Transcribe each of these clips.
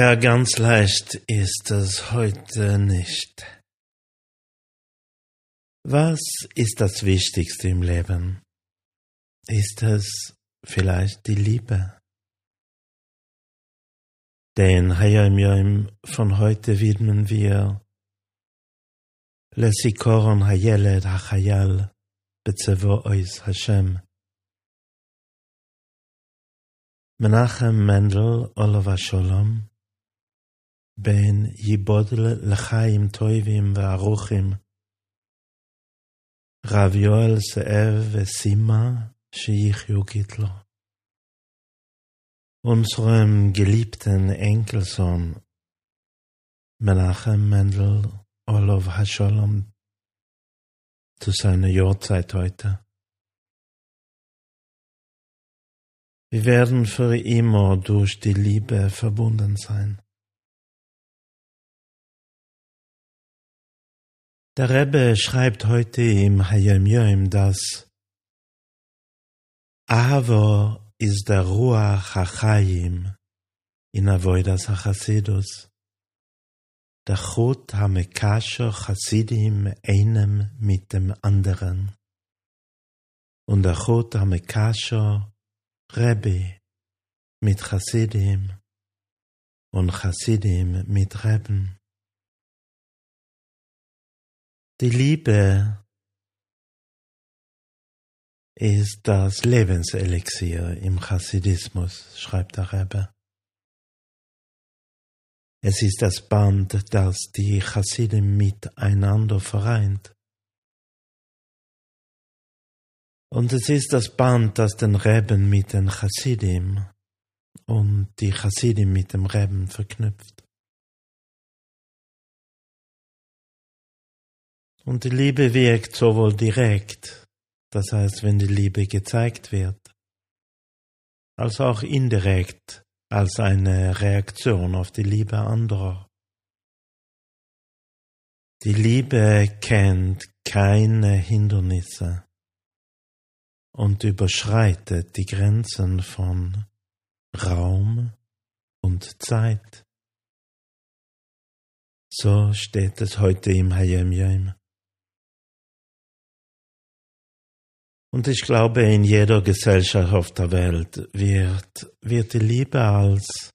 Ja, ganz leicht ist es heute nicht. Was ist das Wichtigste im Leben? Ist es vielleicht die Liebe? Den Hayam von heute widmen wir Lesikoron Hayeled Hachayal Betzevo Ois Hashem. Menachem Mendel Oliver Sholom בין ייבודל לחיים טובים וארוכים. רב יואל זאב וסימה שיחיו גיטלו. Unserem geliebten Enkelsohn Menachem Mendel Olov Hasholom zu seiner Jahrzeit heute. Wir werden für immer durch die Liebe verbunden sein. Der Rebbe schreibt heute im Hayam Yom, dass Avo ist der Ruach HaChaim in Avoidas HaChasidus. Der Chut HaMekasher Chasidim einem mit dem anderen. Und der Chut HaMekasher Rebbe mit Chasidim und Chasidim mit Reben. Die Liebe ist das Lebenselixier im Chassidismus, schreibt der Rebbe. Es ist das Band, das die Chassidim miteinander vereint. Und es ist das Band, das den Reben mit den Chassidim und die Chassidim mit dem Reben verknüpft. Und die Liebe wirkt sowohl direkt, das heißt, wenn die Liebe gezeigt wird, als auch indirekt als eine Reaktion auf die Liebe anderer. Die Liebe kennt keine Hindernisse und überschreitet die Grenzen von Raum und Zeit. So steht es heute im Hayem Yom. Und ich glaube, in jeder Gesellschaft auf der Welt wird, wird die Liebe als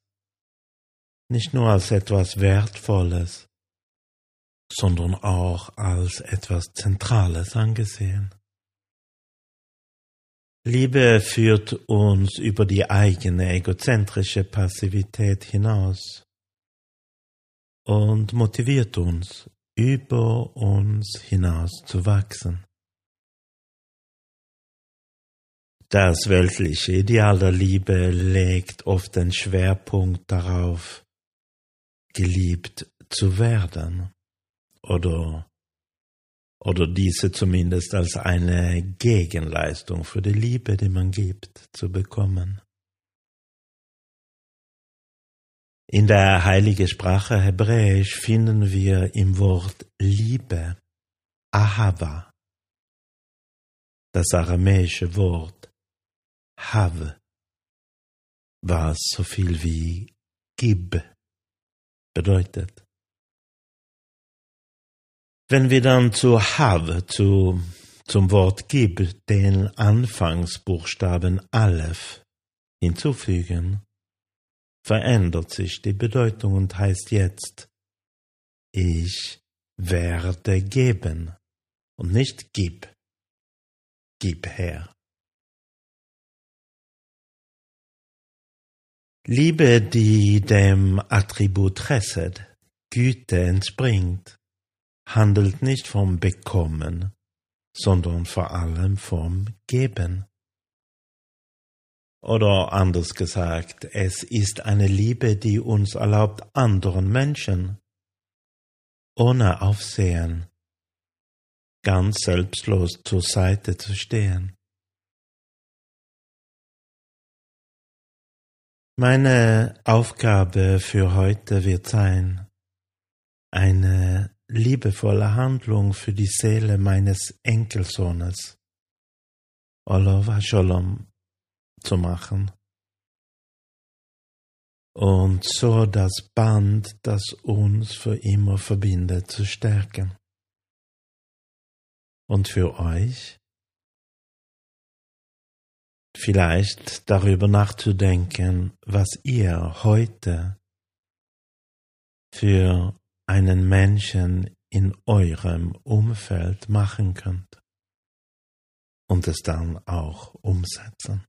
nicht nur als etwas Wertvolles, sondern auch als etwas Zentrales angesehen. Liebe führt uns über die eigene egozentrische Passivität hinaus und motiviert uns, über uns hinaus zu wachsen. Das weltliche Ideal der Liebe legt oft den Schwerpunkt darauf, geliebt zu werden oder oder diese zumindest als eine Gegenleistung für die Liebe, die man gibt, zu bekommen. In der heiligen Sprache Hebräisch finden wir im Wort Liebe Ahava, das aramäische Wort have, was so viel wie gib bedeutet. Wenn wir dann zu have, zu, zum Wort gib, den Anfangsbuchstaben Aleph hinzufügen, verändert sich die Bedeutung und heißt jetzt, ich werde geben und nicht gib, gib her. Liebe, die dem Attribut Chesed, Güte entspringt, handelt nicht vom Bekommen, sondern vor allem vom Geben. Oder anders gesagt, es ist eine Liebe, die uns erlaubt, anderen Menschen, ohne Aufsehen, ganz selbstlos zur Seite zu stehen. Meine Aufgabe für heute wird sein, eine liebevolle Handlung für die Seele meines Enkelsohnes, Olova Sholom, zu machen. und so das Band, das uns für immer verbindet, zu stärken. Und für euch vielleicht darüber nachzudenken, was ihr heute für einen Menschen in eurem Umfeld machen könnt und es dann auch umsetzen.